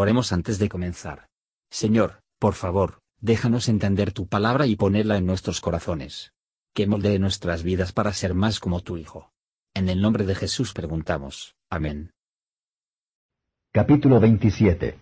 Oremos antes de comenzar. Señor, por favor, déjanos entender tu palabra y ponerla en nuestros corazones. Que moldee nuestras vidas para ser más como tu Hijo. En el nombre de Jesús preguntamos. Amén. Capítulo 27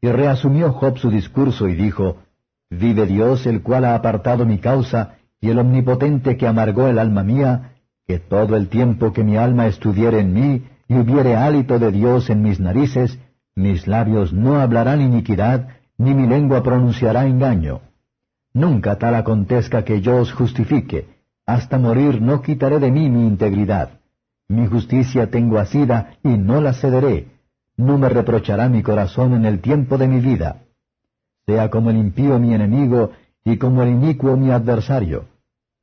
Y reasumió Job su discurso y dijo, Vive Dios el cual ha apartado mi causa, y el omnipotente que amargó el alma mía, que todo el tiempo que mi alma estuviere en mí, y hubiere hálito de Dios en mis narices, mis labios no hablarán iniquidad, ni mi lengua pronunciará engaño. Nunca tal acontezca que yo os justifique, hasta morir no quitaré de mí mi integridad. Mi justicia tengo asida y no la cederé. No me reprochará mi corazón en el tiempo de mi vida. Sea como el impío mi enemigo y como el inicuo mi adversario.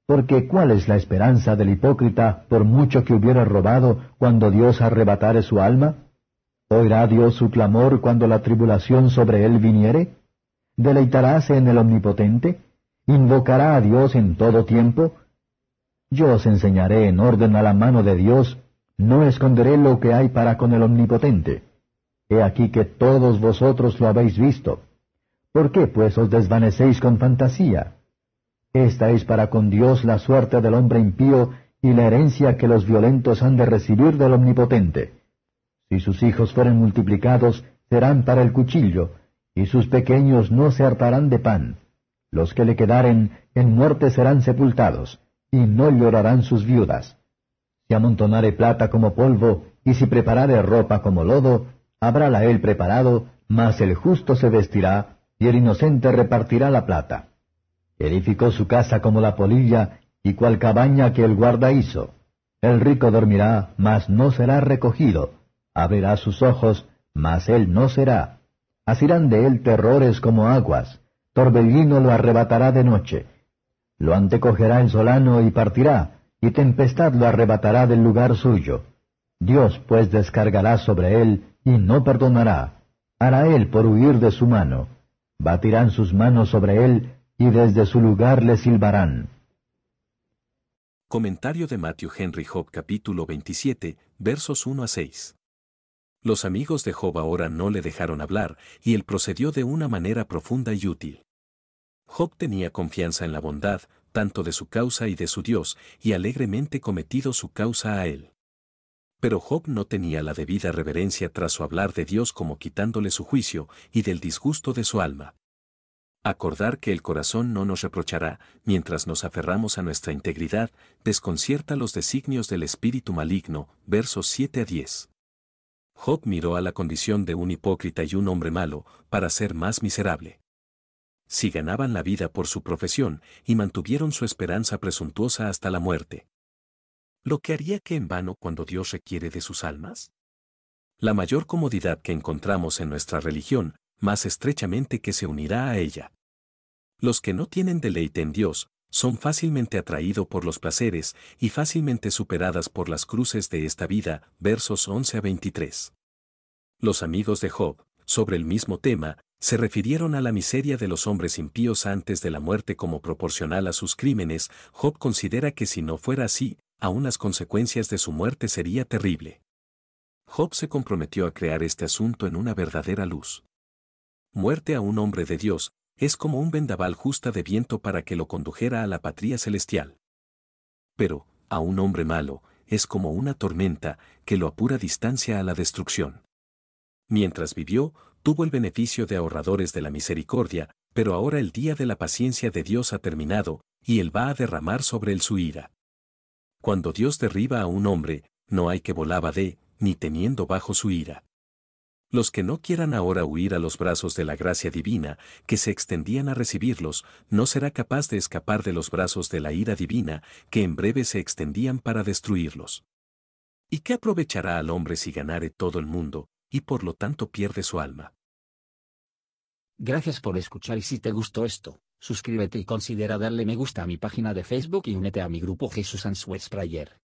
Porque ¿cuál es la esperanza del hipócrita por mucho que hubiera robado cuando Dios arrebatare su alma? ¿Oirá Dios su clamor cuando la tribulación sobre él viniere? ¿Deleitaráse en el Omnipotente? ¿Invocará a Dios en todo tiempo? Yo os enseñaré en orden a la mano de Dios, no esconderé lo que hay para con el Omnipotente. He aquí que todos vosotros lo habéis visto. ¿Por qué pues os desvanecéis con fantasía? Esta es para con Dios la suerte del hombre impío y la herencia que los violentos han de recibir del Omnipotente. Si sus hijos fueren multiplicados, serán para el cuchillo, y sus pequeños no se hartarán de pan. Los que le quedaren en muerte serán sepultados, y no llorarán sus viudas. Si amontonare plata como polvo, y si preparare ropa como lodo, habrála él preparado, mas el justo se vestirá, y el inocente repartirá la plata. Edificó su casa como la polilla, y cual cabaña que el guarda hizo. El rico dormirá, mas no será recogido. Abrirá sus ojos, mas él no será. Asirán de él terrores como aguas. Torbellino lo arrebatará de noche. Lo antecogerá el solano y partirá, y tempestad lo arrebatará del lugar suyo. Dios pues descargará sobre él, y no perdonará. Hará él por huir de su mano. Batirán sus manos sobre él, y desde su lugar le silbarán. Comentario de Matthew Henry Job capítulo 27, versos 1 a 6. Los amigos de Job ahora no le dejaron hablar, y él procedió de una manera profunda y útil. Job tenía confianza en la bondad, tanto de su causa y de su Dios, y alegremente cometido su causa a él. Pero Job no tenía la debida reverencia tras su hablar de Dios como quitándole su juicio y del disgusto de su alma. Acordar que el corazón no nos reprochará, mientras nos aferramos a nuestra integridad, desconcierta los designios del espíritu maligno, versos 7 a 10. Job miró a la condición de un hipócrita y un hombre malo, para ser más miserable. Si ganaban la vida por su profesión, y mantuvieron su esperanza presuntuosa hasta la muerte. ¿Lo que haría que en vano cuando Dios requiere de sus almas? La mayor comodidad que encontramos en nuestra religión, más estrechamente que se unirá a ella. Los que no tienen deleite en Dios, son fácilmente atraídos por los placeres y fácilmente superadas por las cruces de esta vida, versos 11 a 23. Los amigos de Job, sobre el mismo tema, se refirieron a la miseria de los hombres impíos antes de la muerte como proporcional a sus crímenes, Job considera que si no fuera así, aún las consecuencias de su muerte sería terrible. Job se comprometió a crear este asunto en una verdadera luz. Muerte a un hombre de Dios, es como un vendaval justa de viento para que lo condujera a la patria celestial. Pero, a un hombre malo, es como una tormenta que lo apura distancia a la destrucción. Mientras vivió, tuvo el beneficio de ahorradores de la misericordia, pero ahora el día de la paciencia de Dios ha terminado, y Él va a derramar sobre él su ira. Cuando Dios derriba a un hombre, no hay que volaba de, ni teniendo bajo su ira. Los que no quieran ahora huir a los brazos de la gracia divina, que se extendían a recibirlos, no será capaz de escapar de los brazos de la ira divina, que en breve se extendían para destruirlos. ¿Y qué aprovechará al hombre si ganare todo el mundo, y por lo tanto pierde su alma? Gracias por escuchar y si te gustó esto, suscríbete y considera darle me gusta a mi página de Facebook y únete a mi grupo Jesús Answers Prayer.